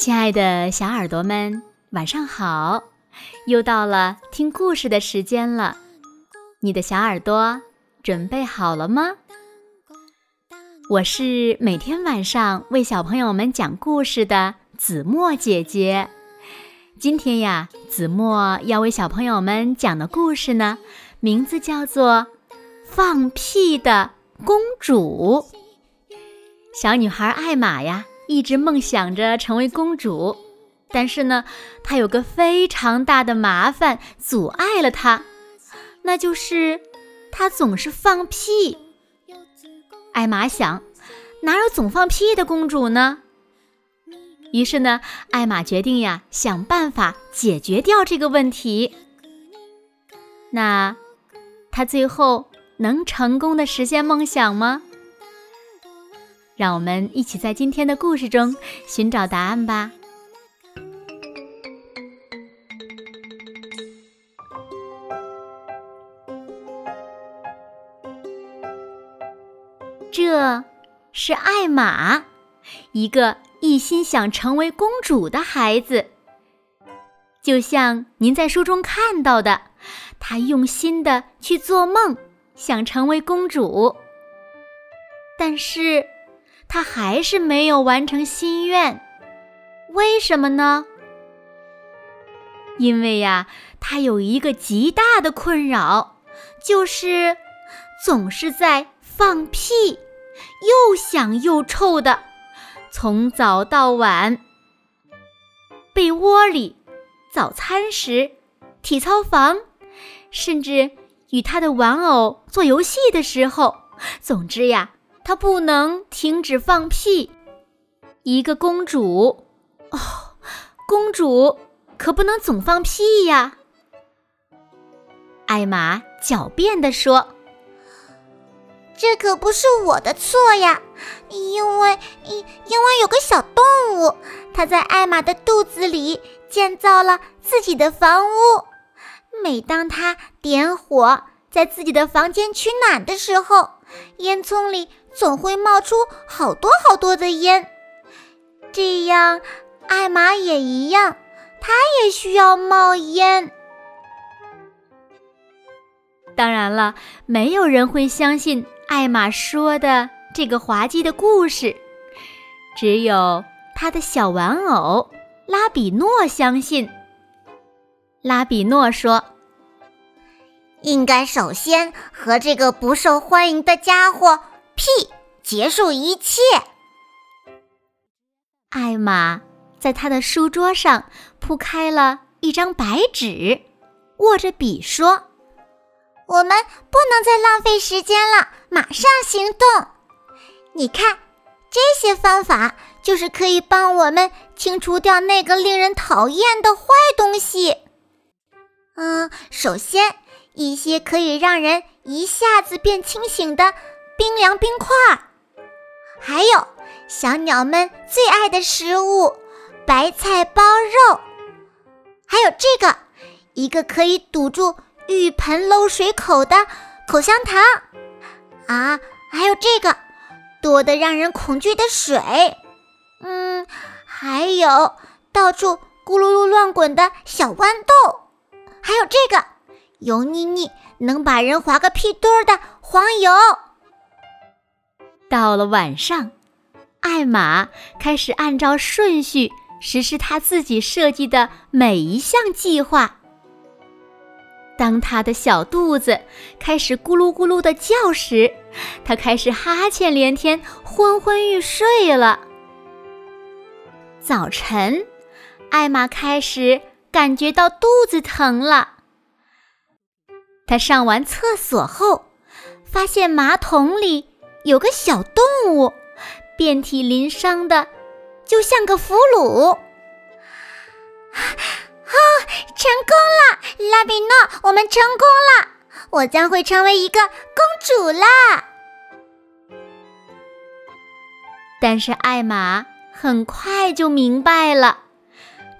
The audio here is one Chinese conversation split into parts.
亲爱的小耳朵们，晚上好！又到了听故事的时间了，你的小耳朵准备好了吗？我是每天晚上为小朋友们讲故事的子墨姐姐。今天呀，子墨要为小朋友们讲的故事呢，名字叫做《放屁的公主》。小女孩艾玛呀。一直梦想着成为公主，但是呢，她有个非常大的麻烦阻碍了她，那就是她总是放屁。艾玛想，哪有总放屁的公主呢？于是呢，艾玛决定呀，想办法解决掉这个问题。那她最后能成功的实现梦想吗？让我们一起在今天的故事中寻找答案吧。这是艾玛，一个一心想成为公主的孩子。就像您在书中看到的，她用心的去做梦，想成为公主，但是。他还是没有完成心愿，为什么呢？因为呀，他有一个极大的困扰，就是总是在放屁，又响又臭的，从早到晚。被窝里、早餐时、体操房，甚至与他的玩偶做游戏的时候，总之呀。她不能停止放屁。一个公主，哦，公主可不能总放屁呀。艾玛狡辩地说：“这可不是我的错呀，因为因因为有个小动物，它在艾玛的肚子里建造了自己的房屋。每当它点火在自己的房间取暖的时候，烟囱里……”总会冒出好多好多的烟，这样艾玛也一样，她也需要冒烟。当然了，没有人会相信艾玛说的这个滑稽的故事，只有他的小玩偶拉比诺相信。拉比诺说：“应该首先和这个不受欢迎的家伙。” P！结束一切。艾玛在他的书桌上铺开了一张白纸，握着笔说：“我们不能再浪费时间了，马上行动！你看，这些方法就是可以帮我们清除掉那个令人讨厌的坏东西。嗯，首先，一些可以让人一下子变清醒的。”冰凉冰块，还有小鸟们最爱的食物——白菜包肉，还有这个一个可以堵住浴盆漏水口的口香糖啊，还有这个多得让人恐惧的水，嗯，还有到处咕噜噜乱滚的小豌豆，还有这个油腻腻能把人划个屁墩儿的黄油。到了晚上，艾玛开始按照顺序实施她自己设计的每一项计划。当她的小肚子开始咕噜咕噜的叫时，她开始哈欠连天、昏昏欲睡了。早晨，艾玛开始感觉到肚子疼了。他上完厕所后，发现马桶里。有个小动物，遍体鳞伤的，就像个俘虏。啊，成功了，拉比诺，我们成功了，我将会成为一个公主啦！但是艾玛很快就明白了，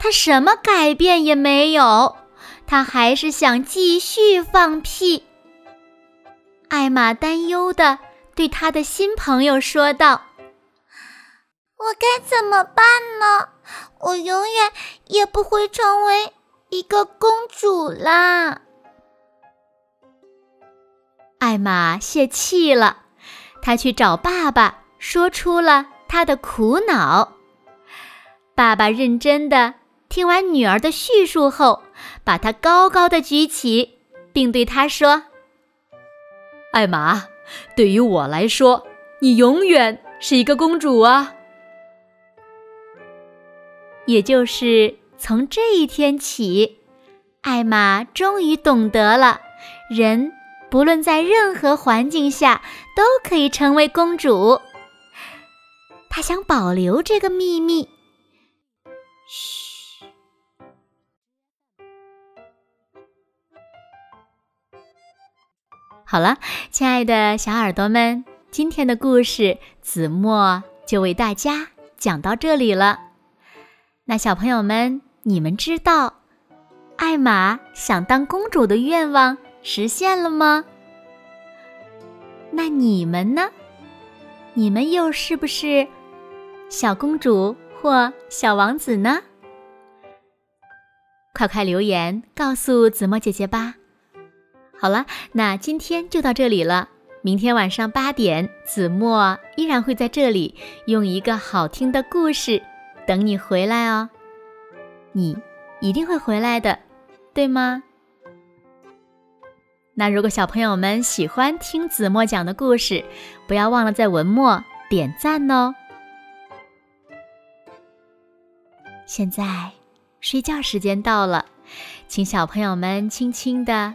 她什么改变也没有，她还是想继续放屁。艾玛担忧的。对他的新朋友说道：“我该怎么办呢？我永远也不会成为一个公主啦。艾玛泄气了，她去找爸爸，说出了她的苦恼。爸爸认真的听完女儿的叙述后，把她高高的举起，并对她说：“艾玛，对于我来说，你永远是一个公主啊。”也就是从这一天起，艾玛终于懂得了人。不论在任何环境下，都可以成为公主。她想保留这个秘密。好了，亲爱的小耳朵们，今天的故事子墨就为大家讲到这里了。那小朋友们，你们知道艾玛想当公主的愿望？实现了吗？那你们呢？你们又是不是小公主或小王子呢？快快留言告诉子墨姐姐吧！好了，那今天就到这里了。明天晚上八点，子墨依然会在这里用一个好听的故事等你回来哦。你一定会回来的，对吗？那如果小朋友们喜欢听子墨讲的故事，不要忘了在文末点赞哦。现在睡觉时间到了，请小朋友们轻轻的